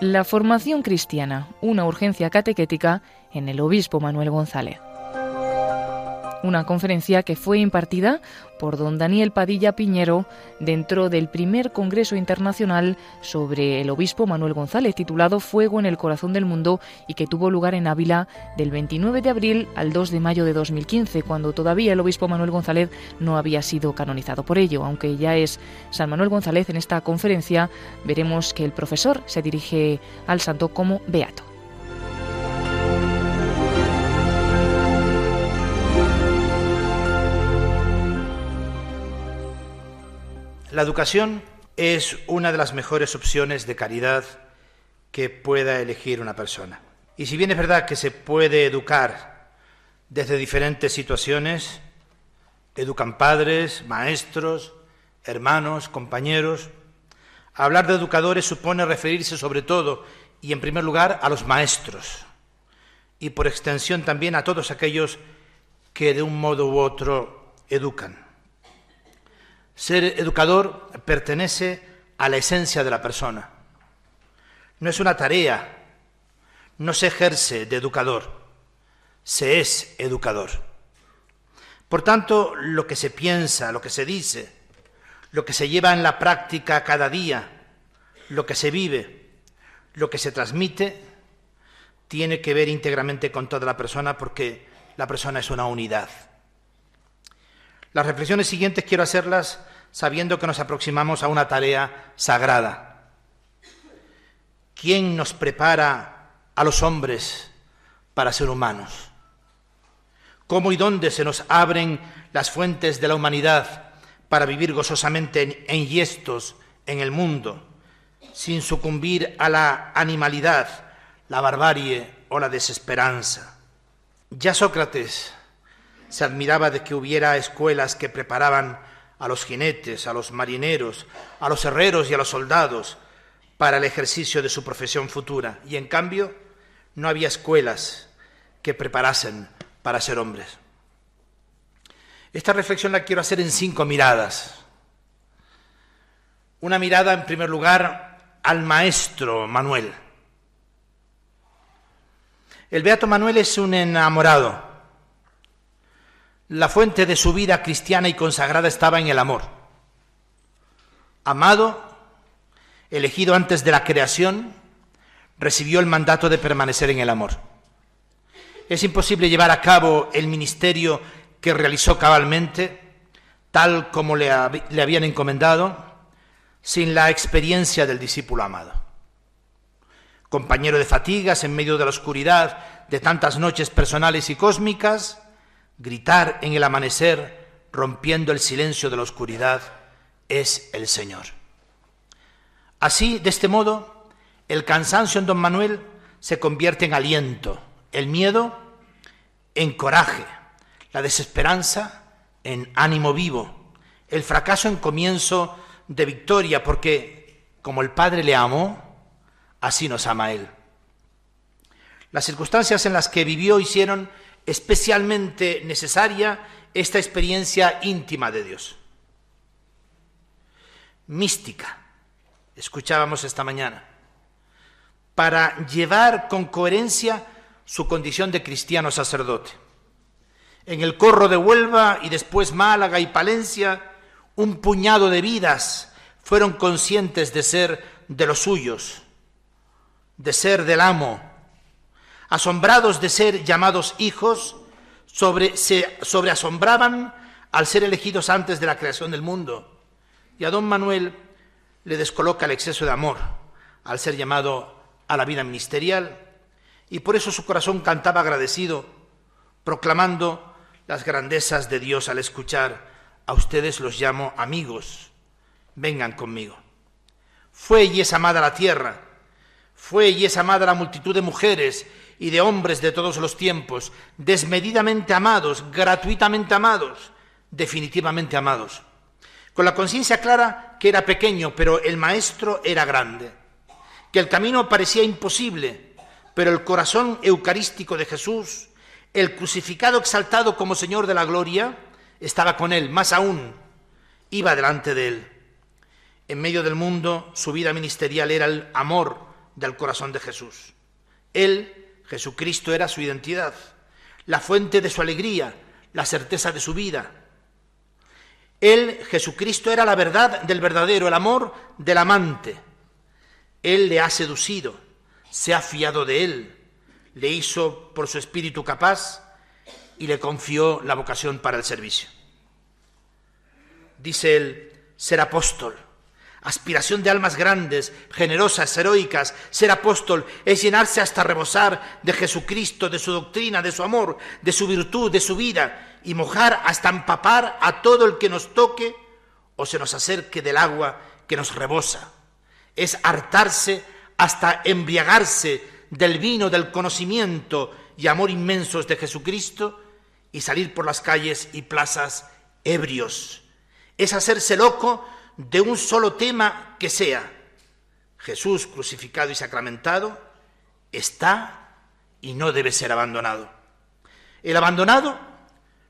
La formación cristiana, una urgencia catequética en el obispo Manuel González una conferencia que fue impartida por don Daniel Padilla Piñero dentro del primer Congreso Internacional sobre el obispo Manuel González, titulado Fuego en el Corazón del Mundo, y que tuvo lugar en Ávila del 29 de abril al 2 de mayo de 2015, cuando todavía el obispo Manuel González no había sido canonizado. Por ello, aunque ya es San Manuel González en esta conferencia, veremos que el profesor se dirige al santo como beato. La educación es una de las mejores opciones de caridad que pueda elegir una persona. Y si bien es verdad que se puede educar desde diferentes situaciones, educan padres, maestros, hermanos, compañeros, hablar de educadores supone referirse sobre todo y en primer lugar a los maestros y por extensión también a todos aquellos que de un modo u otro educan. Ser educador pertenece a la esencia de la persona. No es una tarea, no se ejerce de educador, se es educador. Por tanto, lo que se piensa, lo que se dice, lo que se lleva en la práctica cada día, lo que se vive, lo que se transmite, tiene que ver íntegramente con toda la persona porque la persona es una unidad. Las reflexiones siguientes quiero hacerlas sabiendo que nos aproximamos a una tarea sagrada. ¿Quién nos prepara a los hombres para ser humanos? ¿Cómo y dónde se nos abren las fuentes de la humanidad para vivir gozosamente en yestos en el mundo, sin sucumbir a la animalidad, la barbarie o la desesperanza? Ya Sócrates se admiraba de que hubiera escuelas que preparaban a los jinetes, a los marineros, a los herreros y a los soldados para el ejercicio de su profesión futura. Y en cambio, no había escuelas que preparasen para ser hombres. Esta reflexión la quiero hacer en cinco miradas. Una mirada, en primer lugar, al maestro Manuel. El Beato Manuel es un enamorado la fuente de su vida cristiana y consagrada estaba en el amor. Amado, elegido antes de la creación, recibió el mandato de permanecer en el amor. Es imposible llevar a cabo el ministerio que realizó cabalmente, tal como le, le habían encomendado, sin la experiencia del discípulo amado. Compañero de fatigas en medio de la oscuridad de tantas noches personales y cósmicas, gritar en el amanecer, rompiendo el silencio de la oscuridad, es el Señor. Así, de este modo, el cansancio en don Manuel se convierte en aliento, el miedo en coraje, la desesperanza en ánimo vivo, el fracaso en comienzo de victoria, porque como el Padre le amó, así nos ama Él. Las circunstancias en las que vivió hicieron especialmente necesaria esta experiencia íntima de Dios. Mística, escuchábamos esta mañana, para llevar con coherencia su condición de cristiano sacerdote. En el corro de Huelva y después Málaga y Palencia, un puñado de vidas fueron conscientes de ser de los suyos, de ser del amo, asombrados de ser llamados hijos, sobre, sobreasombraban al ser elegidos antes de la creación del mundo. Y a don Manuel le descoloca el exceso de amor al ser llamado a la vida ministerial, y por eso su corazón cantaba agradecido, proclamando las grandezas de Dios al escuchar, a ustedes los llamo amigos, vengan conmigo. Fue y es amada la tierra, fue y es amada la multitud de mujeres y de hombres de todos los tiempos, desmedidamente amados, gratuitamente amados, definitivamente amados. Con la conciencia clara que era pequeño, pero el Maestro era grande, que el camino parecía imposible, pero el corazón eucarístico de Jesús, el crucificado exaltado como Señor de la Gloria, estaba con él, más aún, iba delante de él. En medio del mundo, su vida ministerial era el amor del corazón de Jesús. Él, Jesucristo, era su identidad, la fuente de su alegría, la certeza de su vida. Él, Jesucristo, era la verdad del verdadero, el amor del amante. Él le ha seducido, se ha fiado de él, le hizo por su espíritu capaz y le confió la vocación para el servicio. Dice él, ser apóstol, aspiración de almas grandes, generosas, heroicas, ser apóstol es llenarse hasta rebosar de Jesucristo, de su doctrina, de su amor, de su virtud, de su vida, y mojar hasta empapar a todo el que nos toque o se nos acerque del agua que nos rebosa. Es hartarse hasta embriagarse del vino del conocimiento y amor inmensos de Jesucristo y salir por las calles y plazas ebrios. Es hacerse loco de un solo tema que sea. Jesús crucificado y sacramentado está y no debe ser abandonado. El abandonado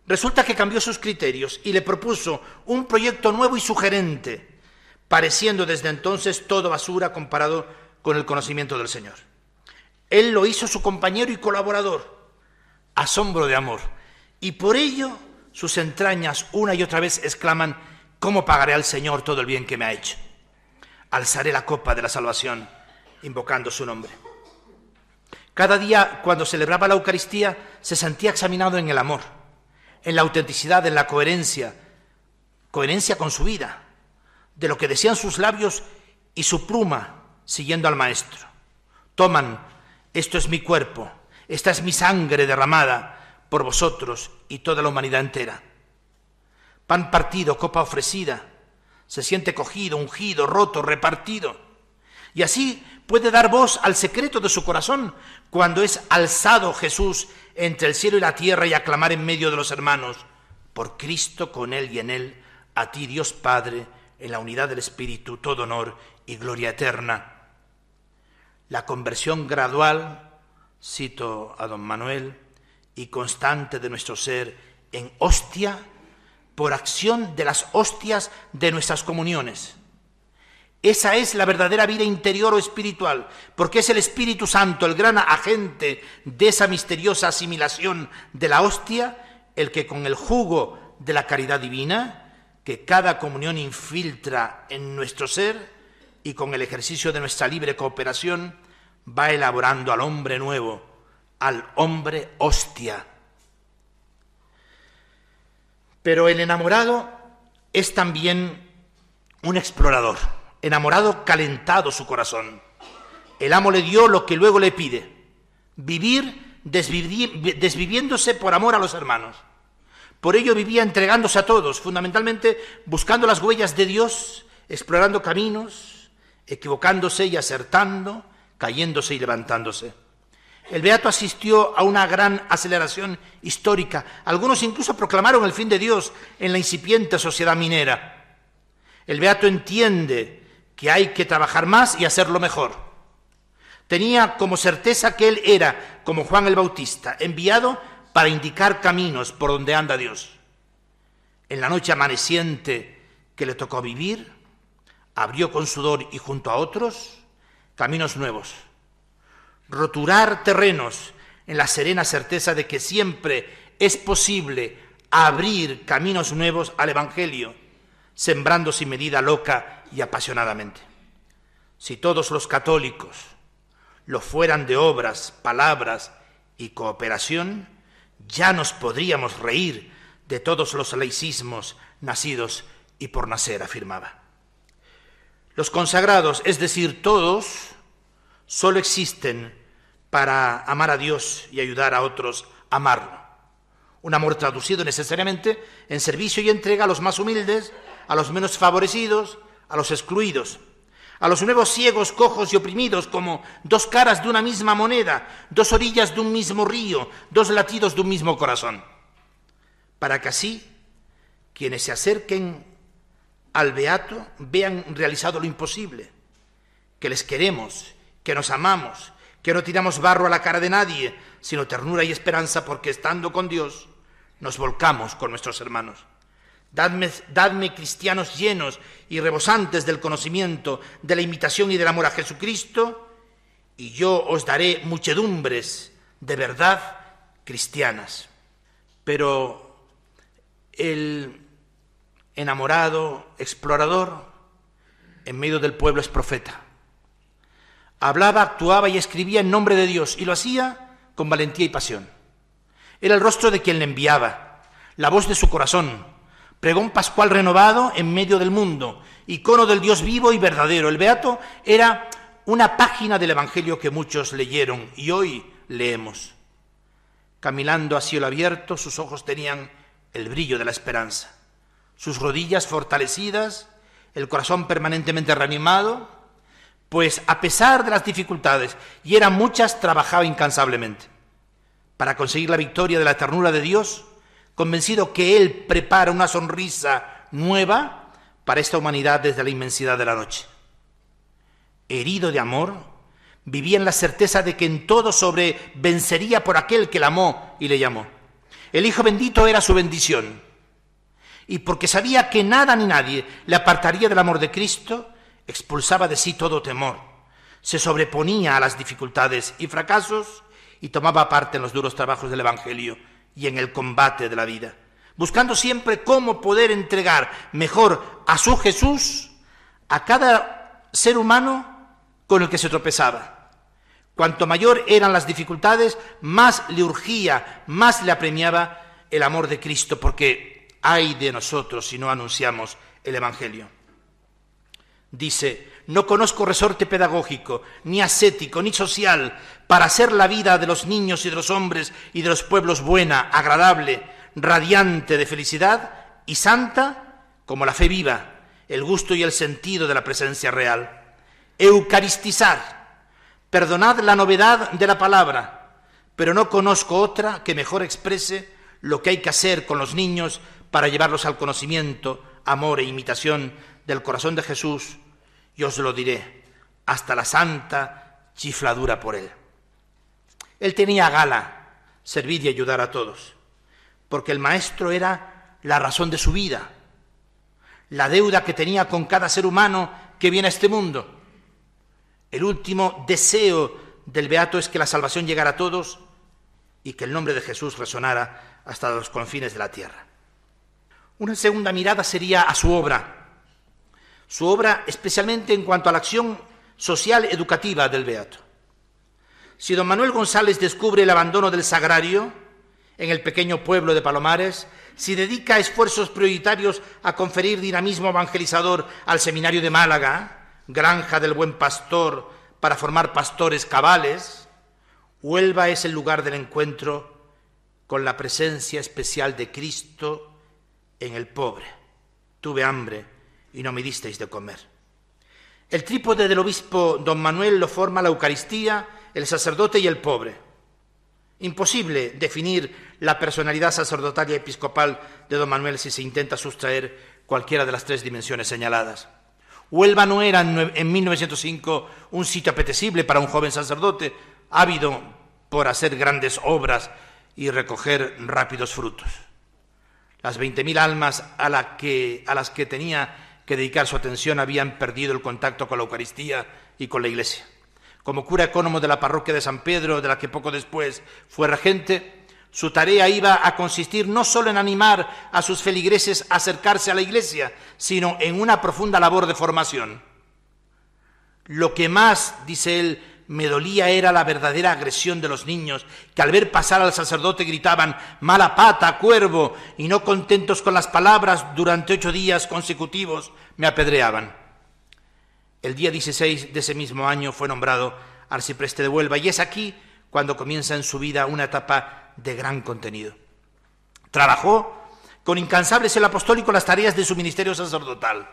resulta que cambió sus criterios y le propuso un proyecto nuevo y sugerente, pareciendo desde entonces todo basura comparado con el conocimiento del Señor. Él lo hizo su compañero y colaborador, asombro de amor, y por ello sus entrañas una y otra vez exclaman, ¿cómo pagaré al Señor todo el bien que me ha hecho? Alzaré la copa de la salvación, invocando su nombre. Cada día, cuando celebraba la Eucaristía, se sentía examinado en el amor, en la autenticidad, en la coherencia, coherencia con su vida, de lo que decían sus labios y su pluma, siguiendo al Maestro. Toman, esto es mi cuerpo, esta es mi sangre derramada por vosotros y toda la humanidad entera. Pan partido, copa ofrecida, se siente cogido, ungido, roto, repartido. Y así puede dar voz al secreto de su corazón cuando es alzado Jesús entre el cielo y la tierra y aclamar en medio de los hermanos, por Cristo, con Él y en Él, a ti Dios Padre, en la unidad del Espíritu, todo honor y gloria eterna. La conversión gradual, cito a don Manuel, y constante de nuestro ser en hostia por acción de las hostias de nuestras comuniones. Esa es la verdadera vida interior o espiritual, porque es el Espíritu Santo, el gran agente de esa misteriosa asimilación de la hostia, el que con el jugo de la caridad divina, que cada comunión infiltra en nuestro ser, y con el ejercicio de nuestra libre cooperación, va elaborando al hombre nuevo, al hombre hostia. Pero el enamorado es también un explorador, enamorado calentado su corazón. El amo le dio lo que luego le pide, vivir desviviéndose por amor a los hermanos. Por ello vivía entregándose a todos, fundamentalmente buscando las huellas de Dios, explorando caminos, equivocándose y acertando, cayéndose y levantándose. El Beato asistió a una gran aceleración histórica. Algunos incluso proclamaron el fin de Dios en la incipiente sociedad minera. El Beato entiende que hay que trabajar más y hacerlo mejor. Tenía como certeza que él era, como Juan el Bautista, enviado para indicar caminos por donde anda Dios. En la noche amaneciente que le tocó vivir, abrió con sudor y junto a otros caminos nuevos roturar terrenos en la serena certeza de que siempre es posible abrir caminos nuevos al Evangelio, sembrando sin medida loca y apasionadamente. Si todos los católicos lo fueran de obras, palabras y cooperación, ya nos podríamos reír de todos los laicismos nacidos y por nacer, afirmaba. Los consagrados, es decir, todos, solo existen para amar a Dios y ayudar a otros a amarlo. Un amor traducido necesariamente en servicio y entrega a los más humildes, a los menos favorecidos, a los excluidos, a los nuevos ciegos, cojos y oprimidos como dos caras de una misma moneda, dos orillas de un mismo río, dos latidos de un mismo corazón, para que así quienes se acerquen al Beato vean realizado lo imposible, que les queremos, que nos amamos, que no tiramos barro a la cara de nadie, sino ternura y esperanza porque estando con Dios nos volcamos con nuestros hermanos. Dadme, dadme, cristianos llenos y rebosantes del conocimiento, de la imitación y del amor a Jesucristo, y yo os daré muchedumbres de verdad cristianas. Pero el enamorado, explorador, en medio del pueblo es profeta. Hablaba, actuaba y escribía en nombre de Dios y lo hacía con valentía y pasión. Era el rostro de quien le enviaba, la voz de su corazón, pregón pascual renovado en medio del mundo, icono del Dios vivo y verdadero. El Beato era una página del Evangelio que muchos leyeron y hoy leemos. Caminando a cielo abierto, sus ojos tenían el brillo de la esperanza, sus rodillas fortalecidas, el corazón permanentemente reanimado, pues a pesar de las dificultades, y eran muchas, trabajaba incansablemente para conseguir la victoria de la ternura de Dios, convencido que Él prepara una sonrisa nueva para esta humanidad desde la inmensidad de la noche. Herido de amor, vivía en la certeza de que en todo sobre vencería por aquel que la amó y le llamó. El Hijo bendito era su bendición. Y porque sabía que nada ni nadie le apartaría del amor de Cristo, expulsaba de sí todo temor, se sobreponía a las dificultades y fracasos y tomaba parte en los duros trabajos del Evangelio y en el combate de la vida, buscando siempre cómo poder entregar mejor a su Jesús a cada ser humano con el que se tropezaba. Cuanto mayor eran las dificultades, más le urgía, más le apremiaba el amor de Cristo, porque hay de nosotros si no anunciamos el Evangelio. Dice, no conozco resorte pedagógico, ni ascético, ni social, para hacer la vida de los niños y de los hombres y de los pueblos buena, agradable, radiante de felicidad y santa como la fe viva, el gusto y el sentido de la presencia real. Eucaristizar. Perdonad la novedad de la palabra, pero no conozco otra que mejor exprese lo que hay que hacer con los niños para llevarlos al conocimiento, amor e imitación del corazón de Jesús, y os lo diré, hasta la santa chifladura por él. Él tenía gala servir y ayudar a todos, porque el maestro era la razón de su vida, la deuda que tenía con cada ser humano que viene a este mundo. El último deseo del beato es que la salvación llegara a todos y que el nombre de Jesús resonara hasta los confines de la tierra. Una segunda mirada sería a su obra, su obra especialmente en cuanto a la acción social educativa del Beato. Si don Manuel González descubre el abandono del sagrario en el pequeño pueblo de Palomares, si dedica esfuerzos prioritarios a conferir dinamismo evangelizador al seminario de Málaga, granja del buen pastor para formar pastores cabales, Huelva es el lugar del encuentro con la presencia especial de Cristo en el pobre. Tuve hambre y no me disteis de comer. El trípode del obispo don Manuel lo forma la Eucaristía, el sacerdote y el pobre. Imposible definir la personalidad sacerdotal y episcopal de don Manuel si se intenta sustraer cualquiera de las tres dimensiones señaladas. Huelva no era en 1905 un sitio apetecible para un joven sacerdote, ávido por hacer grandes obras y recoger rápidos frutos. Las veinte mil almas a, a las que tenía que dedicar su atención habían perdido el contacto con la Eucaristía y con la Iglesia. Como cura ecónomo de la parroquia de San Pedro, de la que poco después fue regente, su tarea iba a consistir no solo en animar a sus feligreses a acercarse a la Iglesia, sino en una profunda labor de formación. Lo que más, dice él, me dolía era la verdadera agresión de los niños, que al ver pasar al sacerdote gritaban mala pata, cuervo, y no contentos con las palabras durante ocho días consecutivos me apedreaban. El día 16 de ese mismo año fue nombrado arcipreste de Huelva y es aquí cuando comienza en su vida una etapa de gran contenido. Trabajó con incansables el apostólico las tareas de su ministerio sacerdotal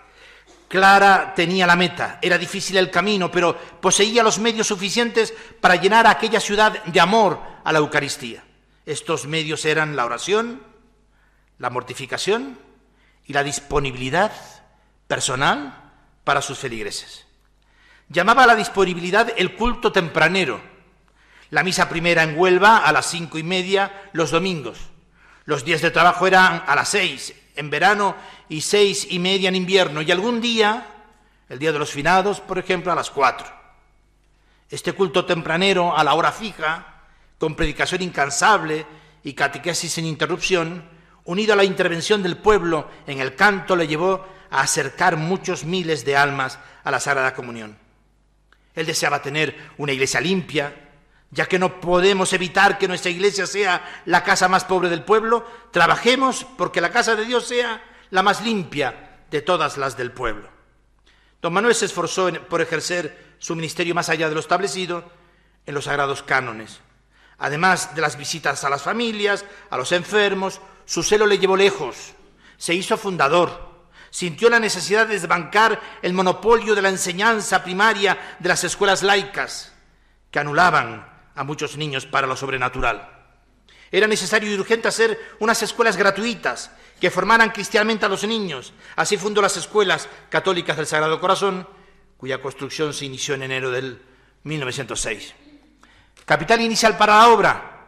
Clara tenía la meta, era difícil el camino, pero poseía los medios suficientes para llenar a aquella ciudad de amor a la Eucaristía. Estos medios eran la oración, la mortificación y la disponibilidad personal para sus feligreses. Llamaba a la disponibilidad el culto tempranero, la misa primera en Huelva a las cinco y media los domingos. Los días de trabajo eran a las seis en verano y seis y media en invierno, y algún día, el día de los finados, por ejemplo, a las cuatro. Este culto tempranero a la hora fija, con predicación incansable y catequesis sin interrupción, unido a la intervención del pueblo en el canto, le llevó a acercar muchos miles de almas a la Sagrada Comunión. Él deseaba tener una iglesia limpia, ya que no podemos evitar que nuestra iglesia sea la casa más pobre del pueblo, trabajemos porque la casa de Dios sea la más limpia de todas las del pueblo. Don Manuel se esforzó por ejercer su ministerio más allá de lo establecido en los sagrados cánones. Además de las visitas a las familias, a los enfermos, su celo le llevó lejos. Se hizo fundador. Sintió la necesidad de desbancar el monopolio de la enseñanza primaria de las escuelas laicas, que anulaban a muchos niños para lo sobrenatural. Era necesario y urgente hacer unas escuelas gratuitas que formaran cristianamente a los niños. Así fundó las escuelas católicas del Sagrado Corazón, cuya construcción se inició en enero del 1906. Capital inicial para la obra,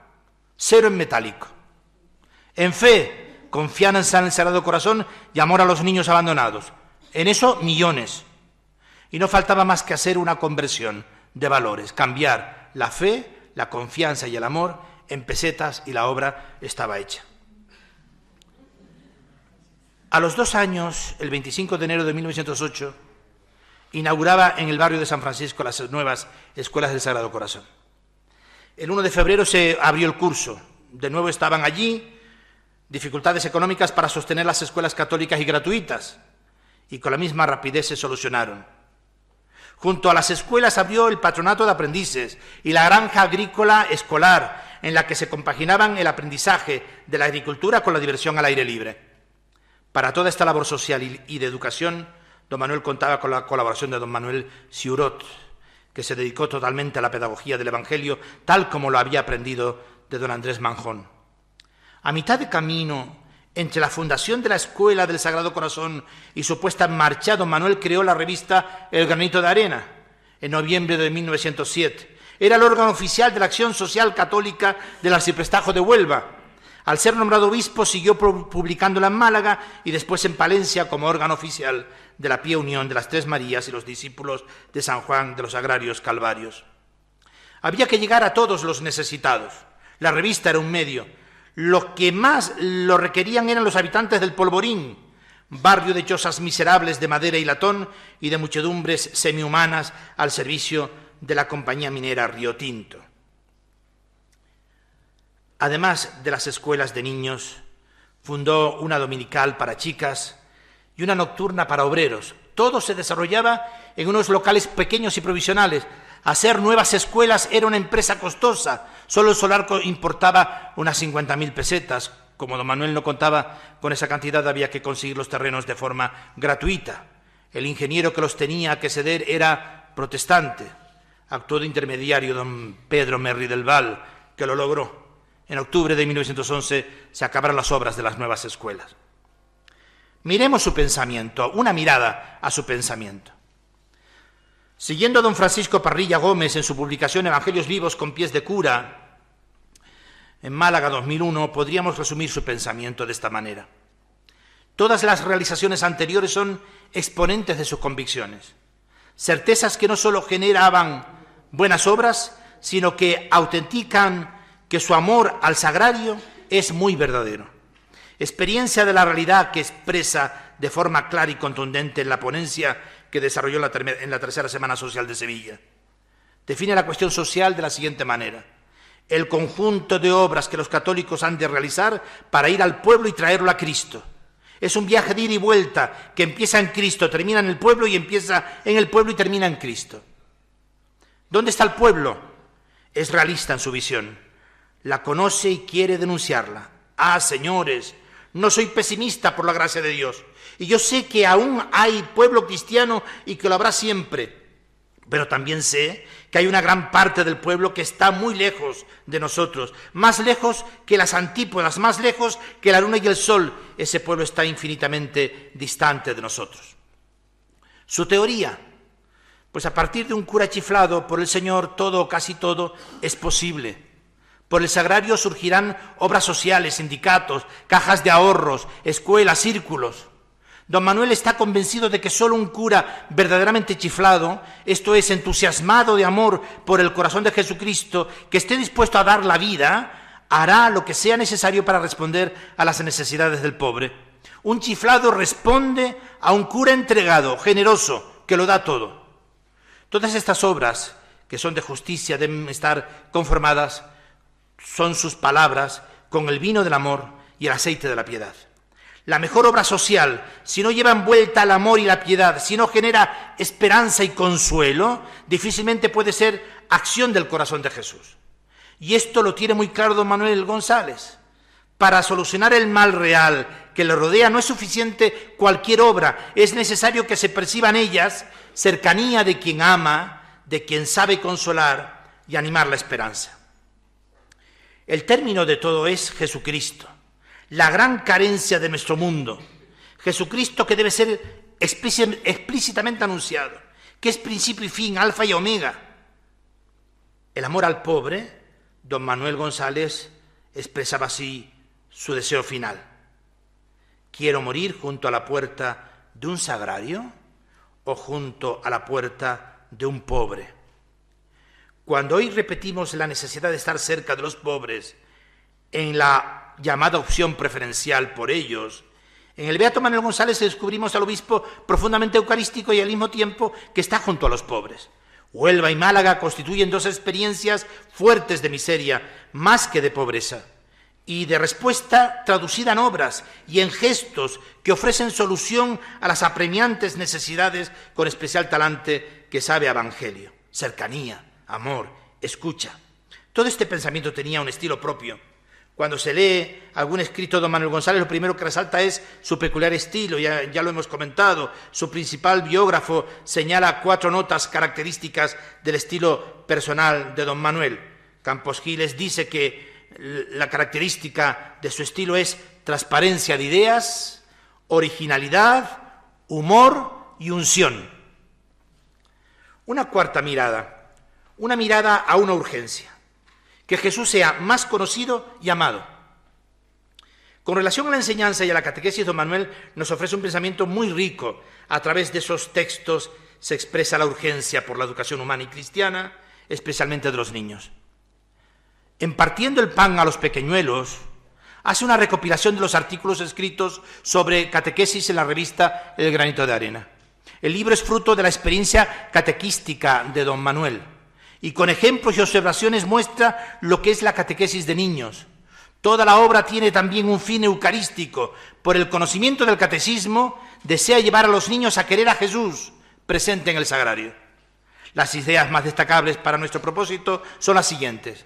cero en metálico. En fe, confianza en el Sagrado Corazón y amor a los niños abandonados. En eso, millones. Y no faltaba más que hacer una conversión de valores, cambiar la fe, la confianza y el amor en pesetas y la obra estaba hecha. A los dos años, el 25 de enero de 1908, inauguraba en el barrio de San Francisco las nuevas escuelas del Sagrado Corazón. El 1 de febrero se abrió el curso. De nuevo estaban allí dificultades económicas para sostener las escuelas católicas y gratuitas, y con la misma rapidez se solucionaron. Junto a las escuelas abrió el patronato de aprendices y la granja agrícola escolar, en la que se compaginaban el aprendizaje de la agricultura con la diversión al aire libre. Para toda esta labor social y de educación, don Manuel contaba con la colaboración de don Manuel Siurot, que se dedicó totalmente a la pedagogía del Evangelio, tal como lo había aprendido de don Andrés Manjón. A mitad de camino entre la fundación de la Escuela del Sagrado Corazón y su puesta en marcha, don Manuel creó la revista El Granito de Arena en noviembre de 1907. Era el órgano oficial de la Acción Social Católica del Arciprestajo de Huelva al ser nombrado obispo, siguió publicándola en Málaga y después en Palencia como órgano oficial de la Pía Unión de las Tres Marías y los discípulos de San Juan de los Agrarios Calvarios. Había que llegar a todos los necesitados. La revista era un medio. Lo que más lo requerían eran los habitantes del Polvorín, barrio de chozas miserables de madera y latón y de muchedumbres semihumanas al servicio de la compañía minera Río Tinto. Además de las escuelas de niños, fundó una dominical para chicas y una nocturna para obreros. Todo se desarrollaba en unos locales pequeños y provisionales. Hacer nuevas escuelas era una empresa costosa. Solo el solar importaba unas 50.000 pesetas. Como don Manuel no contaba con esa cantidad, había que conseguir los terrenos de forma gratuita. El ingeniero que los tenía que ceder era protestante. Actuó de intermediario don Pedro Merri del Val, que lo logró. En octubre de 1911 se acabaron las obras de las nuevas escuelas. Miremos su pensamiento, una mirada a su pensamiento. Siguiendo a don Francisco Parrilla Gómez en su publicación Evangelios vivos con pies de cura, en Málaga 2001, podríamos resumir su pensamiento de esta manera. Todas las realizaciones anteriores son exponentes de sus convicciones, certezas que no sólo generaban buenas obras, sino que autentican que su amor al sagrario es muy verdadero. Experiencia de la realidad que expresa de forma clara y contundente en la ponencia que desarrolló en la tercera Semana Social de Sevilla. Define la cuestión social de la siguiente manera. El conjunto de obras que los católicos han de realizar para ir al pueblo y traerlo a Cristo. Es un viaje de ida y vuelta que empieza en Cristo, termina en el pueblo y empieza en el pueblo y termina en Cristo. ¿Dónde está el pueblo? Es realista en su visión la conoce y quiere denunciarla. Ah, señores, no soy pesimista por la gracia de Dios. Y yo sé que aún hay pueblo cristiano y que lo habrá siempre. Pero también sé que hay una gran parte del pueblo que está muy lejos de nosotros, más lejos que las antípodas, más lejos que la luna y el sol. Ese pueblo está infinitamente distante de nosotros. Su teoría, pues a partir de un cura chiflado por el Señor, todo o casi todo es posible. Por el sagrario surgirán obras sociales, sindicatos, cajas de ahorros, escuelas, círculos. Don Manuel está convencido de que solo un cura verdaderamente chiflado, esto es, entusiasmado de amor por el corazón de Jesucristo, que esté dispuesto a dar la vida, hará lo que sea necesario para responder a las necesidades del pobre. Un chiflado responde a un cura entregado, generoso, que lo da todo. Todas estas obras que son de justicia deben estar conformadas, son sus palabras, con el vino del amor y el aceite de la piedad. La mejor obra social, si no lleva envuelta el amor y la piedad, si no genera esperanza y consuelo, difícilmente puede ser acción del corazón de Jesús. Y esto lo tiene muy claro don Manuel González. Para solucionar el mal real que le rodea no es suficiente cualquier obra, es necesario que se perciban ellas cercanía de quien ama, de quien sabe consolar y animar la esperanza. El término de todo es Jesucristo la gran carencia de nuestro mundo. Jesucristo que debe ser explícitamente anunciado, que es principio y fin, alfa y omega. El amor al pobre, don Manuel González expresaba así su deseo final. Quiero morir junto a la puerta de un sagrario o junto a la puerta de un pobre. Cuando hoy repetimos la necesidad de estar cerca de los pobres en la llamada opción preferencial por ellos. En el Beato Manuel González descubrimos al obispo profundamente eucarístico y al mismo tiempo que está junto a los pobres. Huelva y Málaga constituyen dos experiencias fuertes de miseria, más que de pobreza, y de respuesta traducida en obras y en gestos que ofrecen solución a las apremiantes necesidades con especial talante que sabe Evangelio, cercanía, amor, escucha. Todo este pensamiento tenía un estilo propio cuando se lee algún escrito de don Manuel González, lo primero que resalta es su peculiar estilo, ya, ya, lo hemos comentado. Su principal biógrafo señala cuatro notas características del estilo personal de don Manuel. Campos Giles dice que la característica de su estilo es transparencia de ideas, originalidad, humor y unción. Una cuarta mirada, una mirada a una urgencia que Jesús sea más conocido y amado. Con relación a la enseñanza y a la catequesis, don Manuel nos ofrece un pensamiento muy rico. A través de esos textos se expresa la urgencia por la educación humana y cristiana, especialmente de los niños. En partiendo el pan a los pequeñuelos, hace una recopilación de los artículos escritos sobre catequesis en la revista El granito de arena. El libro es fruto de la experiencia catequística de don Manuel y con ejemplos y observaciones muestra lo que es la catequesis de niños. Toda la obra tiene también un fin eucarístico. Por el conocimiento del catecismo, desea llevar a los niños a querer a Jesús presente en el sagrario. Las ideas más destacables para nuestro propósito son las siguientes.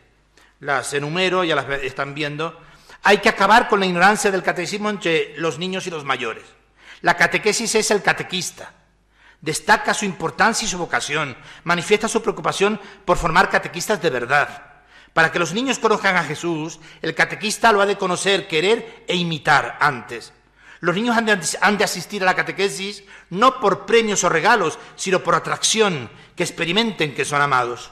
Las enumero, ya las están viendo. Hay que acabar con la ignorancia del catecismo entre los niños y los mayores. La catequesis es el catequista destaca su importancia y su vocación, manifiesta su preocupación por formar catequistas de verdad. Para que los niños conozcan a Jesús, el catequista lo ha de conocer, querer e imitar antes. Los niños han de, asistir a la catequesis no por premios o regalos, sino por atracción, que experimenten que son amados.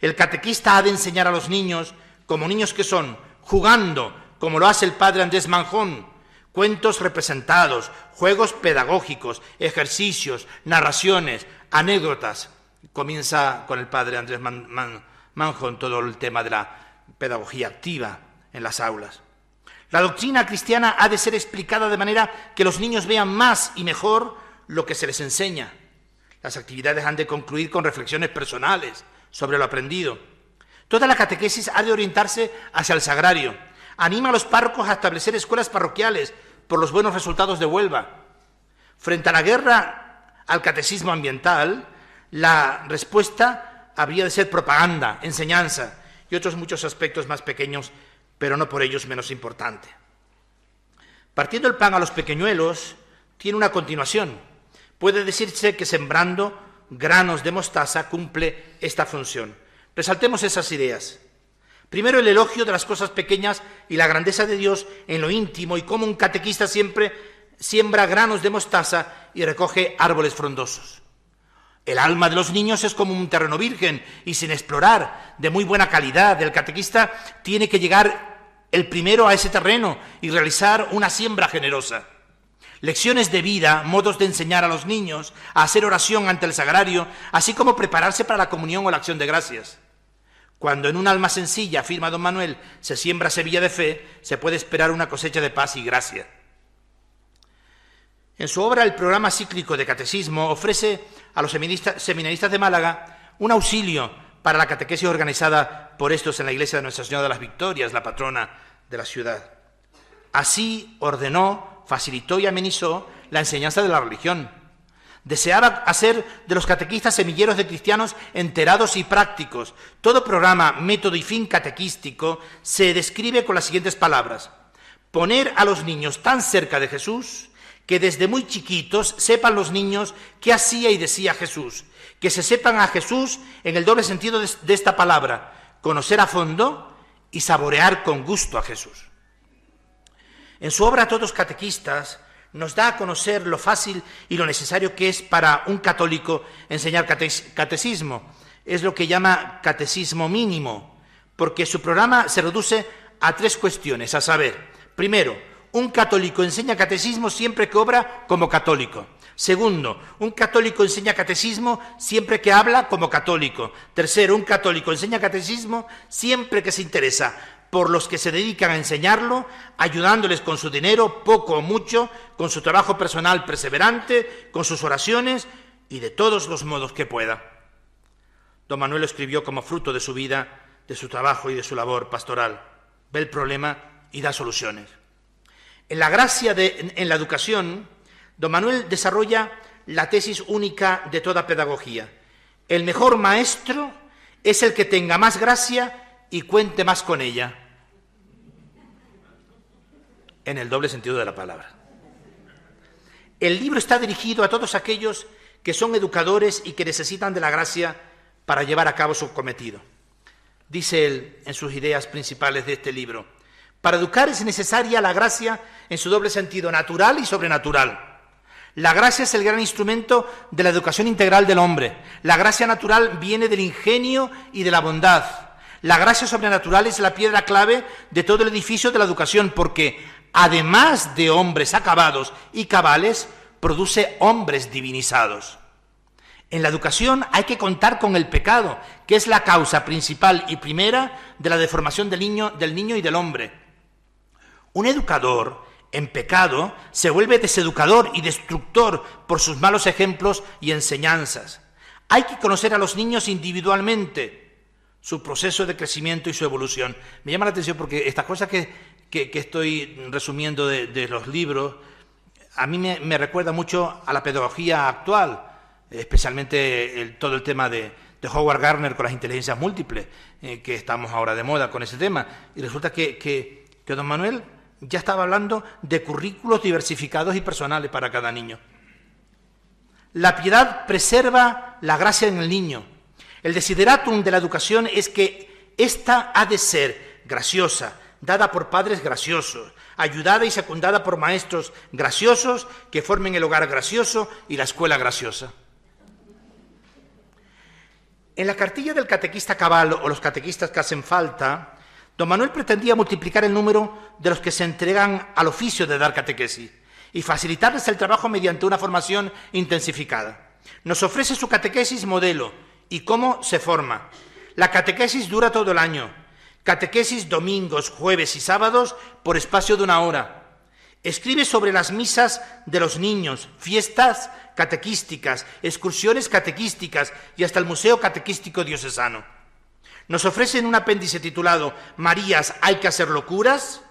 El catequista ha de enseñar a los niños, como niños que son, jugando, como lo hace el padre Andrés Manjón, cuentos representados, juegos pedagógicos, ejercicios, narraciones, anécdotas. Comienza con el padre Andrés Manjo en todo el tema de la pedagogía activa en las aulas. La doctrina cristiana ha de ser explicada de manera que los niños vean más y mejor lo que se les enseña. Las actividades han de concluir con reflexiones personales sobre lo aprendido. Toda la catequesis ha de orientarse hacia el sagrario. Anima a los párrocos a establecer escuelas parroquiales por los buenos resultados de Huelva. Frente a la guerra al catecismo ambiental, la respuesta habría de ser propaganda, enseñanza y otros muchos aspectos más pequeños, pero no por ellos menos importante. Partiendo el pan a los pequeñuelos tiene una continuación. Puede decirse que sembrando granos de mostaza cumple esta función. Resaltemos esas ideas. Primero el elogio de las cosas pequeñas y la grandeza de Dios en lo íntimo y cómo un catequista siempre siembra granos de mostaza y recoge árboles frondosos. El alma de los niños es como un terreno virgen y sin explorar, de muy buena calidad. El catequista tiene que llegar el primero a ese terreno y realizar una siembra generosa. lecciones de vida, modos de enseñar a los niños a hacer oración ante el sagrario, así como prepararse para la comunión o la acción de gracias. Cuando en un alma sencilla, afirma don Manuel, se siembra semilla de fe, se puede esperar una cosecha de paz y gracia. En su obra El programa cíclico de catecismo ofrece a los seminaristas de Málaga un auxilio para la catequesis organizada por estos en la iglesia de Nuestra Señora de las Victorias, la patrona de la ciudad. Así ordenó, facilitó y amenizó la enseñanza de la religión. Deseaba hacer de los catequistas semilleros de cristianos enterados y prácticos. Todo programa, método y fin catequístico se describe con las siguientes palabras. Poner a los niños tan cerca de Jesús que desde muy chiquitos sepan los niños qué hacía y decía Jesús, que se sepan a Jesús en el doble sentido de esta palabra, conocer a fondo y saborear con gusto a Jesús. En su obra Todos Catequistas nos da a conocer lo fácil y lo necesario que es para un católico enseñar catecismo. Es lo que llama catecismo mínimo, porque su programa se reduce a tres cuestiones, a saber, primero, un católico enseña catecismo siempre que obra como católico. Segundo, un católico enseña catecismo siempre que habla como católico. Tercero, un católico enseña catecismo siempre que se interesa por los que se dedican a enseñarlo, ayudándoles con su dinero, poco o mucho, con su trabajo personal perseverante, con sus oraciones y de todos los modos que pueda. Don Manuel escribió como fruto de su vida, de su trabajo y de su labor pastoral. Ve el problema y da soluciones. En la gracia de, en la educación, don Manuel desarrolla la tesis única de toda pedagogía. El mejor maestro es el que tenga más gracia y cuente más con ella. En el doble sentido de la palabra. El libro está dirigido a todos aquellos que son educadores y que necesitan de la gracia para llevar a cabo su cometido. Dice él en sus ideas principales de este libro, para educar es necesaria la gracia en su doble sentido, natural y sobrenatural. La gracia es el gran instrumento de la educación integral del hombre. La gracia natural viene del ingenio y de la bondad. La gracia sobrenatural es la piedra clave de todo el edificio de la educación porque, además de hombres acabados y cabales, produce hombres divinizados. En la educación hay que contar con el pecado, que es la causa principal y primera de la deformación del niño, del niño y del hombre. Un educador en pecado se vuelve deseducador y destructor por sus malos ejemplos y enseñanzas. Hay que conocer a los niños individualmente, su proceso de crecimiento y su evolución. Me llama la atención porque estas cosas que, estoy resumiendo de, los libros, a mí me, recuerda mucho a la pedagogía actual, especialmente todo el tema de, Howard Gardner con las inteligencias múltiples, eh, que estamos ahora de moda con ese tema. Y resulta que, que don Manuel ya estaba hablando de currículos diversificados y personales para cada niño. La piedad preserva la gracia en el niño. El desideratum de la educación es que ésta ha de ser graciosa, dada por padres graciosos, ayudada y secundada por maestros graciosos que formen el hogar gracioso y la escuela graciosa. En la cartilla del catequista cabal o los catequistas que hacen falta, Don Manuel pretendía multiplicar el número de los que se entregan al oficio de dar catequesis y facilitarles el trabajo mediante una formación intensificada. Nos ofrece su catequesis modelo y cómo se forma. La catequesis dura todo el año. Catequesis domingos, jueves y sábados por espacio de una hora. Escribe sobre las misas de los niños, fiestas catequísticas, excursiones catequísticas y hasta el Museo Catequístico Diocesano. Nos ofrecen un apéndice titulado Marías, hay que hacer locuras,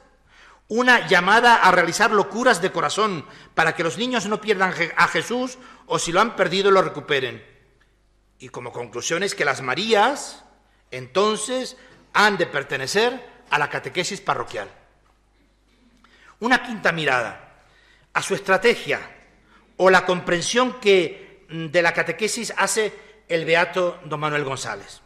una llamada a realizar locuras de corazón para que los niños no pierdan a Jesús o si lo han perdido lo recuperen. Y como conclusión es que las Marías entonces han de pertenecer a la catequesis parroquial. Una quinta mirada a su estrategia o la comprensión que mm, de la catequesis hace el beato don Manuel González.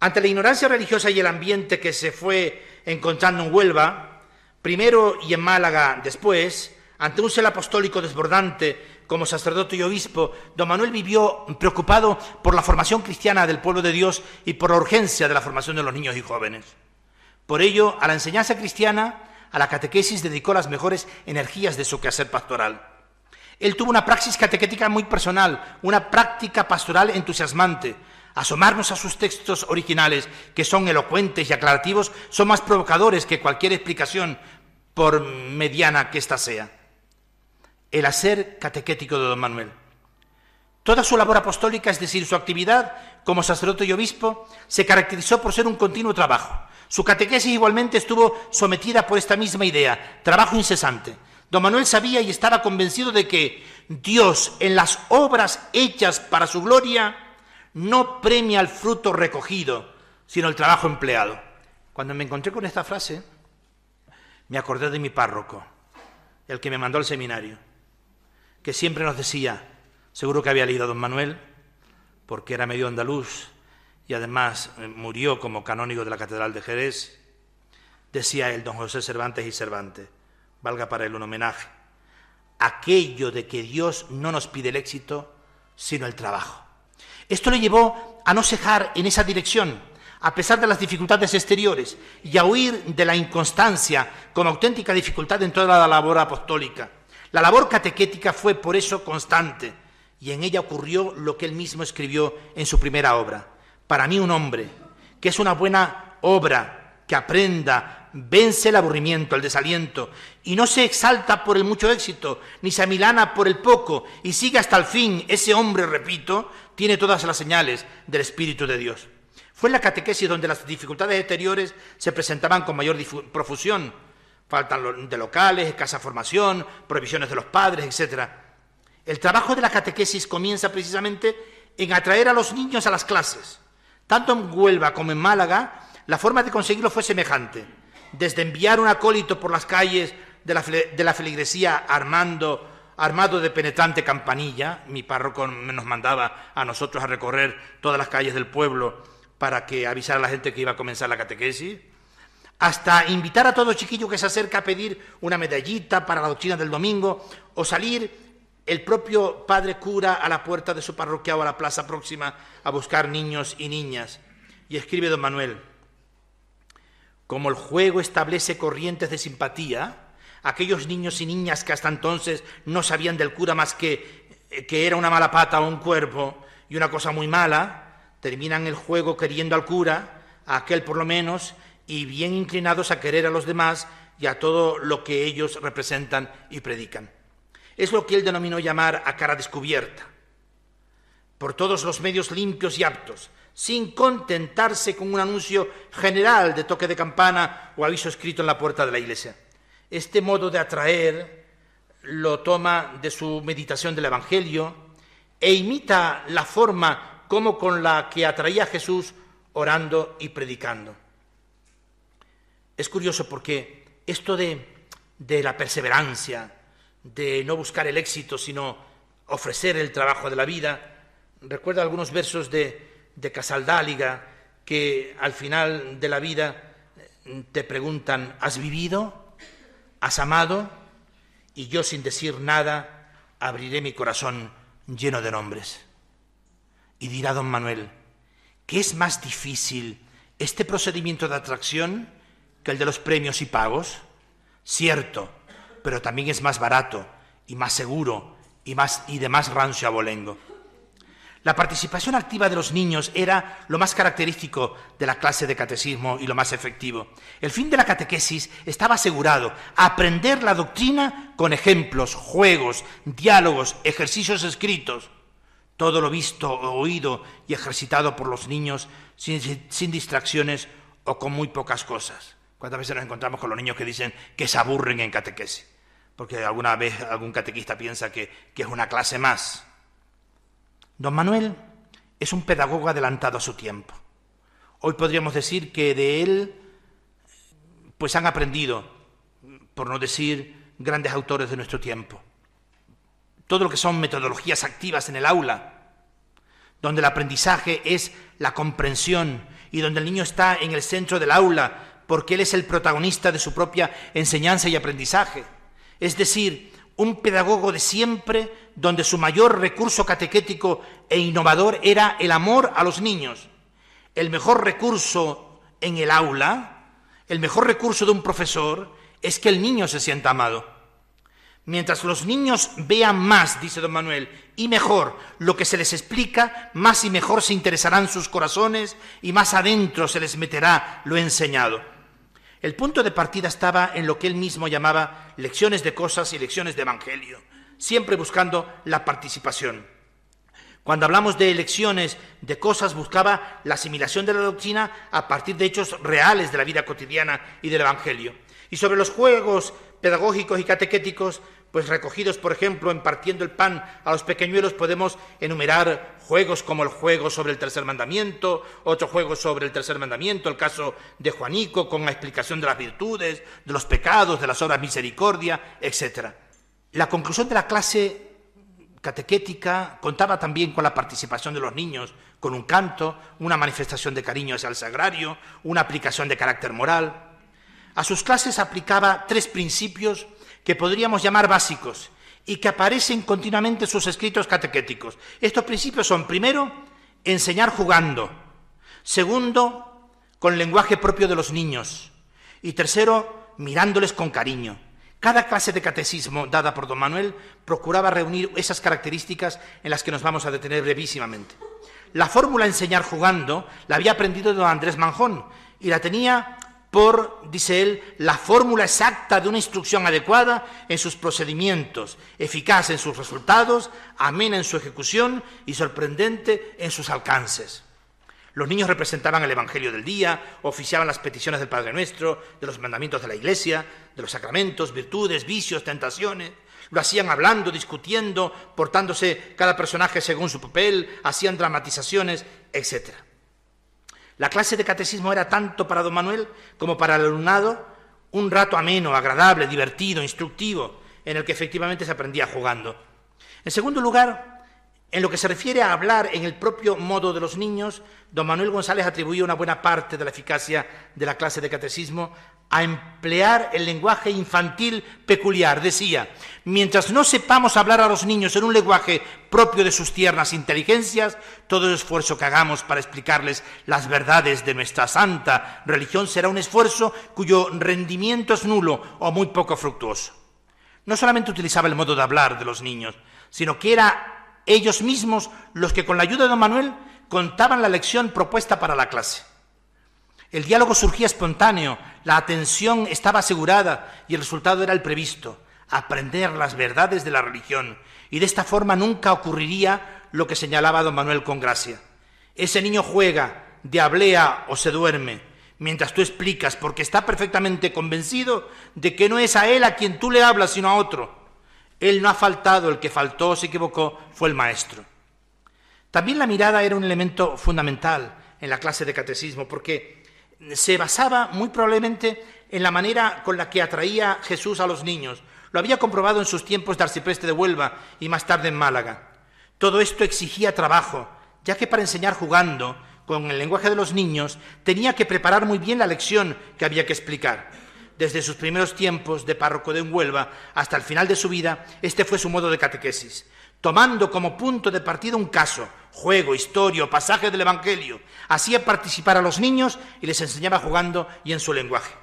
Ante la ignorancia religiosa y el ambiente que se fue encontrando en Huelva, primero y en Málaga después, ante un celo apostólico desbordante como sacerdote y obispo, don Manuel vivió preocupado por la formación cristiana del pueblo de Dios y por la urgencia de la formación de los niños y jóvenes. Por ello, a la enseñanza cristiana a la catequesis dedicó las mejores energías de su quehacer pastoral. Él tuvo una praxis catequética muy personal, una práctica pastoral entusiasmante. Asomarnos a sus textos originales, que son elocuentes y aclarativos, son más provocadores que cualquier explicación, por mediana que ésta sea. El hacer catequético de don Manuel. Toda su labor apostólica, es decir, su actividad como sacerdote y obispo, se caracterizó por ser un continuo trabajo. Su catequesis igualmente estuvo sometida por esta misma idea, trabajo incesante. Don Manuel sabía y estaba convencido de que Dios en las obras hechas para su gloria no premia el fruto recogido, sino el trabajo empleado. Cuando me encontré con esta frase, me acordé de mi párroco, el que me mandó al seminario, que siempre nos decía, seguro que había leído a don Manuel, porque era medio andaluz y además eh, murió como canónigo de la Catedral de Jerez, decía él, don José Cervantes y Cervantes, valga para él un homenaje, aquello de que Dios no nos pide el éxito, sino el trabajo. Esto le llevó a no cejar en esa dirección, a pesar de las dificultades exteriores, y a huir de la inconstancia como auténtica dificultad en toda la labor apostólica. La labor catequética fue por eso constante, y en ella ocurrió lo que él mismo escribió en su primera obra. Para mí un hombre que es una buena obra, que aprenda, vence el aburrimiento, el desaliento, y no se exalta por el mucho éxito, ni se amilana por el poco, y sigue hasta el fin, ese hombre, repito, tiene todas las señales del Espíritu de Dios. Fue en la catequesis donde las dificultades exteriores se presentaban con mayor profusión. Faltan de locales, escasa formación, prohibiciones de los padres, etc. El trabajo de la catequesis comienza precisamente en atraer a los niños a las clases. Tanto en Huelva como en Málaga, la forma de conseguirlo fue semejante. Desde enviar un acólito por las calles de la, de la feligresía armado de penetrante campanilla, mi párroco nos mandaba a nosotros a recorrer todas las calles del pueblo para que avisara a la gente que iba a comenzar la catequesis, hasta invitar a todo chiquillo que se acerca a pedir una medallita para la doctrina del domingo, o salir el propio padre cura a la puerta de su parroquia o a la plaza próxima a buscar niños y niñas. Y escribe don Manuel, como el juego establece corrientes de simpatía, aquellos niños y niñas que hasta entonces no sabían del cura más que que era una mala pata o un cuerpo y una cosa muy mala, terminan el juego queriendo al cura, a aquel por lo menos, y bien inclinados a querer a los demás y a todo lo que ellos representan y predican. Es lo que él denominó llamar a cara descubierta, por todos los medios limpios y aptos, sin contentarse con un anuncio general de toque de campana o aviso escrito en la puerta de la iglesia. Este modo de atraer lo toma de su meditación del Evangelio e imita la forma como con la que atraía a Jesús orando y predicando. Es curioso porque esto de, de la perseverancia, de no buscar el éxito, sino ofrecer el trabajo de la vida, recuerda algunos versos de, de Casaldáliga que al final de la vida te preguntan, ¿has vivido? has amado y yo sin decir nada abriré mi corazón lleno de nombres. Y dirá don Manuel, ¿qué es más difícil este procedimiento de atracción que el de los premios y pagos? Cierto, pero también es más barato y más seguro y, más, y de más rancio abolengo. La participación activa de los niños era lo más característico de la clase de catecismo y lo más efectivo. El fin de la catequesis estaba asegurado, aprender la doctrina con ejemplos, juegos, diálogos, ejercicios escritos. Todo lo visto, oído y ejercitado por los niños sin, sin distracciones o con muy pocas cosas. ¿Cuántas veces nos encontramos con los niños que dicen que se aburren en catequesis? Porque alguna vez algún catequista piensa que, que es una clase más. Don Manuel es un pedagogo adelantado a su tiempo. Hoy podríamos decir que de él pues han aprendido, por no decir grandes autores de nuestro tiempo. Todo lo que son metodologías activas en el aula, donde el aprendizaje es la comprensión y donde el niño está en el centro del aula porque él es el protagonista de su propia enseñanza y aprendizaje. Es decir, un pedagogo de siempre donde su mayor recurso catequético e innovador era el amor a los niños. El mejor recurso en el aula, el mejor recurso de un profesor es que el niño se sienta amado. Mientras los niños vean más, dice don Manuel, y mejor lo que se les explica, más y mejor se interesarán sus corazones y más adentro se les meterá lo enseñado. El punto de partida estaba en lo que él mismo llamaba lecciones de cosas y lecciones de evangelio, siempre buscando la participación. Cuando hablamos de lecciones de cosas, buscaba la asimilación de la doctrina a partir de hechos reales de la vida cotidiana y del evangelio. Y sobre los juegos pedagógicos y catequéticos, pues recogidos, por ejemplo, en partiendo el pan a los pequeñuelos, podemos enumerar juegos como el juego sobre el tercer mandamiento, otro juego sobre el tercer mandamiento, el caso de Juanico, con la explicación de las virtudes, de los pecados, de las obras misericordia, etc. La conclusión de la clase catequética contaba también con la participación de los niños, con un canto, una manifestación de cariño hacia el sagrario, una aplicación de carácter moral. A sus clases aplicaba tres principios que podríamos llamar básicos y que aparecen continuamente en sus escritos catequéticos. Estos principios son, primero, enseñar jugando, segundo, con lenguaje propio de los niños y tercero, mirándoles con cariño. Cada clase de catecismo dada por don Manuel procuraba reunir esas características en las que nos vamos a detener brevísimamente. La fórmula enseñar jugando la había aprendido don Andrés Manjón y la tenía por, dice él, la fórmula exacta de una instrucción adecuada en sus procedimientos, eficaz en sus resultados, amena en su ejecución y sorprendente en sus alcances. Los niños representaban el Evangelio del día, oficiaban las peticiones del Padre Nuestro, de los mandamientos de la Iglesia, de los sacramentos, virtudes, vicios, tentaciones. Lo hacían hablando, discutiendo, portándose cada personaje según su papel, hacían dramatizaciones, etcétera. La clase de catecismo era tanto para don Manuel como para el alumnado un rato ameno, agradable, divertido, instructivo, en el que efectivamente se aprendía jugando. En segundo lugar, en lo que se refiere a hablar en el propio modo de los niños, don Manuel González atribuía una buena parte de la eficacia de la clase de catecismo a emplear el lenguaje infantil peculiar. Decía, mientras no sepamos hablar a los niños en un lenguaje propio de sus tiernas inteligencias, todo esfuerzo que hagamos para explicarles las verdades de nuestra santa religión será un esfuerzo cuyo rendimiento es nulo o muy poco fructuoso. No solamente utilizaba el modo de hablar de los niños, sino que era ellos mismos los que con la ayuda de don Manuel contaban la lección propuesta para la clase. El diálogo surgía espontáneo, la atención estaba asegurada y el resultado era el previsto, aprender las verdades de la religión. Y de esta forma nunca ocurriría lo que señalaba don Manuel con gracia. Ese niño juega, diablea o se duerme, mientras tú explicas, porque está perfectamente convencido de que no es a él a quien tú le hablas, sino a otro. Él no ha faltado, el que faltó o se equivocó fue el maestro. También la mirada era un elemento fundamental en la clase de catecismo, porque se basaba muy probablemente en la manera con la que atraía Jesús a los niños. Lo había comprobado en sus tiempos de arcipreste de Huelva y más tarde en Málaga. Todo esto exigía trabajo, ya que para enseñar jugando, con el lenguaje de los niños, tenía que preparar muy bien la lección que había que explicar. Desde sus primeros tiempos de párroco de Huelva hasta el final de su vida, este fue su modo de catequesis tomando como punto de partida un caso, juego, historia pasaje del Evangelio. Hacía participar a los niños y les enseñaba jugando y en su lenguaje.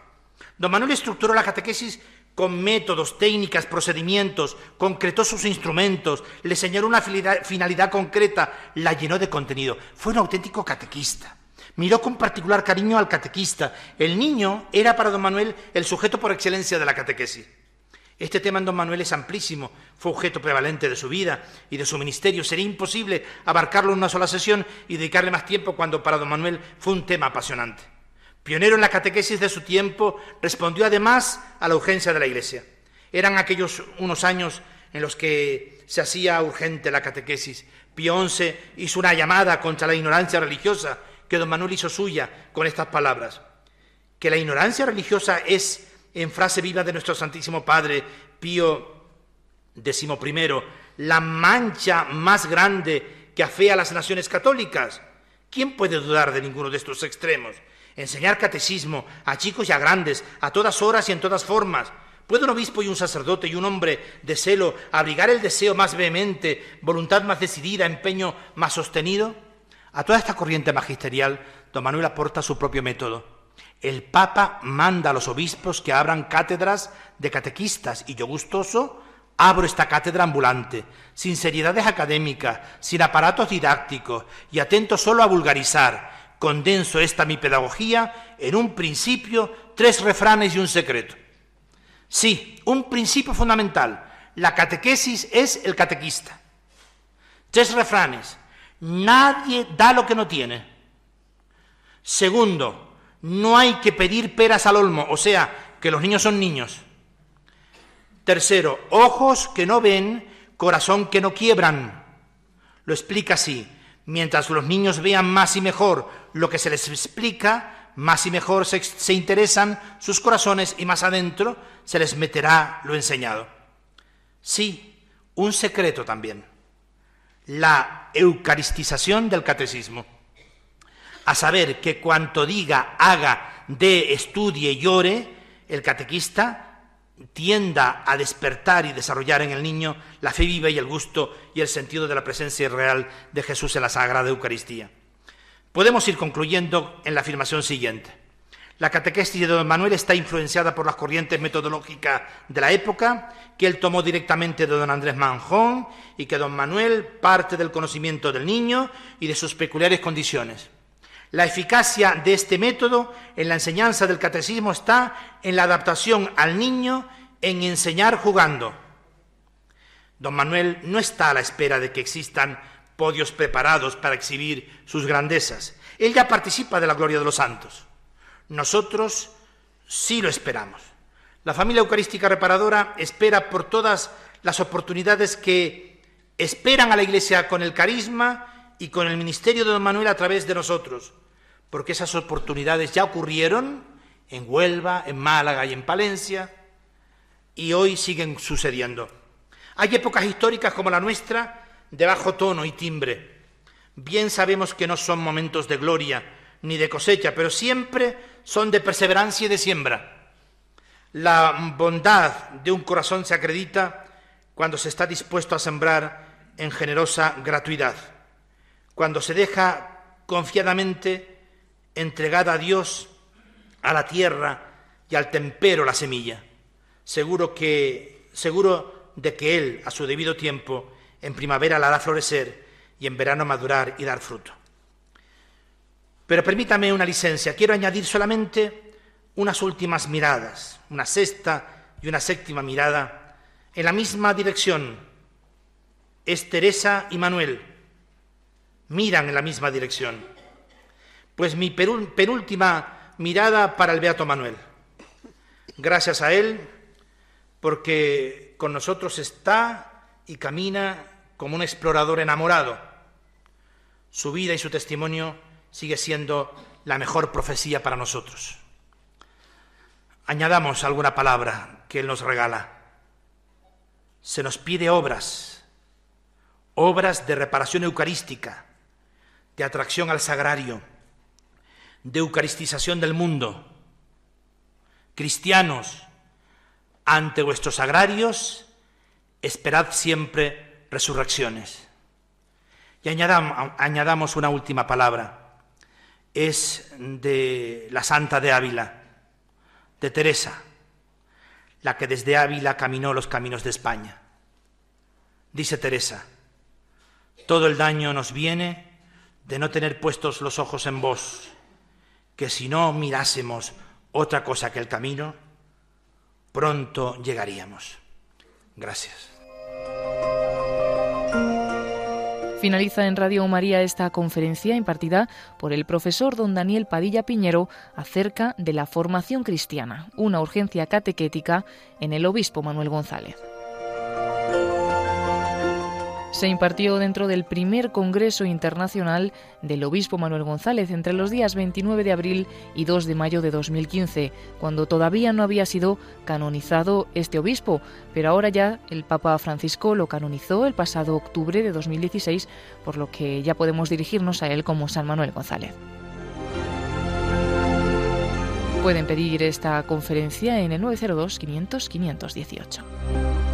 Don Manuel estructuró la catequesis con métodos, técnicas, procedimientos, concretó sus instrumentos, le señaló una finalidad concreta, la llenó de contenido. Fue un auténtico catequista. Miró con particular cariño al catequista. El niño era para don Manuel el sujeto por excelencia de la catequesis. Este tema en don Manuel es amplísimo, fue objeto prevalente de su vida y de su ministerio. Sería imposible abarcarlo en una sola sesión y dedicarle más tiempo cuando para don Manuel fue un tema apasionante. Pionero en la catequesis de su tiempo, respondió además a la urgencia de la Iglesia. Eran aquellos unos años en los que se hacía urgente la catequesis. Pío XI hizo una llamada contra la ignorancia religiosa que don Manuel hizo suya con estas palabras. Que la ignorancia religiosa es en frase viva de nuestro Santísimo Padre Pío XI, la mancha más grande que afea a las naciones católicas. ¿Quién puede dudar de ninguno de estos extremos? Enseñar catecismo a chicos y a grandes, a todas horas y en todas formas. ¿Puede un obispo y un sacerdote y un hombre de celo abrigar el deseo más vehemente, voluntad más decidida, empeño más sostenido? A toda esta corriente magisterial, don Manuel aporta su propio método El Papa manda a los obispos que abran cátedras de catequistas y yo gustoso abro esta cátedra ambulante, sin seriedades académicas, sin aparatos didácticos y atento solo a vulgarizar. Condenso esta mi pedagogía en un principio, tres refranes y un secreto. Sí, un principio fundamental. La catequesis es el catequista. Tres refranes. Nadie da lo que no tiene. Segundo, no hay que pedir peras al olmo, o sea, que los niños son niños. Tercero, ojos que no ven, corazón que no quiebran. Lo explica así. Mientras los niños vean más y mejor lo que se les explica, más y mejor se, se interesan sus corazones y más adentro se les meterá lo enseñado. Sí, un secreto también. La eucaristización del catecismo. A saber que cuanto diga, haga, dé, estudie, llore, el catequista tienda a despertar y desarrollar en el niño la fe viva y el gusto y el sentido de la presencia real de Jesús en la Sagrada Eucaristía. Podemos ir concluyendo en la afirmación siguiente. La catequesis de don Manuel está influenciada por las corrientes metodológicas de la época, que él tomó directamente de don Andrés Manjón y que don Manuel parte del conocimiento del niño y de sus peculiares condiciones. La eficacia de este método en la enseñanza del catecismo está en la adaptación al niño en enseñar jugando. Don Manuel no está a la espera de que existan podios preparados para exhibir sus grandezas. Él ya participa de la gloria de los santos. Nosotros sí lo esperamos. La familia eucarística reparadora espera por todas las oportunidades que esperan a la Iglesia con el carisma y con el ministerio de don Manuel a través de nosotros porque esas oportunidades ya ocurrieron en Huelva, en Málaga y en Palencia, y hoy siguen sucediendo. Hay épocas históricas como la nuestra de bajo tono y timbre. Bien sabemos que no son momentos de gloria ni de cosecha, pero siempre son de perseverancia y de siembra. La bondad de un corazón se acredita cuando se está dispuesto a sembrar en generosa gratuidad, cuando se deja confiadamente entregada a Dios, a la tierra y al tempero la semilla. Seguro que seguro de que él a su debido tiempo en primavera la hará florecer y en verano madurar y dar fruto. Pero permítame una licencia, quiero añadir solamente unas últimas miradas, una sexta y una séptima mirada en la misma dirección. Es Teresa y Manuel, miran en la misma dirección. Pues mi penúltima mirada para el Beato Manuel. Gracias a él, porque con nosotros está y camina como un explorador enamorado. Su vida y su testimonio sigue siendo la mejor profecía para nosotros. Añadamos alguna palabra que Él nos regala. Se nos pide obras, obras de reparación eucarística, de atracción al sagrario, de eucaristización del mundo. Cristianos, ante vuestros agrarios, esperad siempre resurrecciones. Y añadamos, una última palabra. Es de la Santa de Ávila, de Teresa, la que desde Ávila caminó los caminos de España. Dice Teresa, todo el daño nos viene de no tener puestos los ojos en vos, que si no mirásemos otra cosa que el camino, pronto llegaríamos. Gracias. Finaliza en Radio María esta conferencia impartida por el profesor don Daniel Padilla Piñero acerca de la formación cristiana, una urgencia catequética en el obispo Manuel González se impartió dentro del primer Congreso Internacional del Obispo Manuel González entre los días 29 de abril y 2 de mayo de 2015, cuando todavía no había sido canonizado este obispo, pero ahora ya el Papa Francisco lo canonizó el pasado octubre de 2016, por lo que ya podemos dirigirnos a él como San Manuel González. Pueden pedir esta conferencia en el 902 500 518.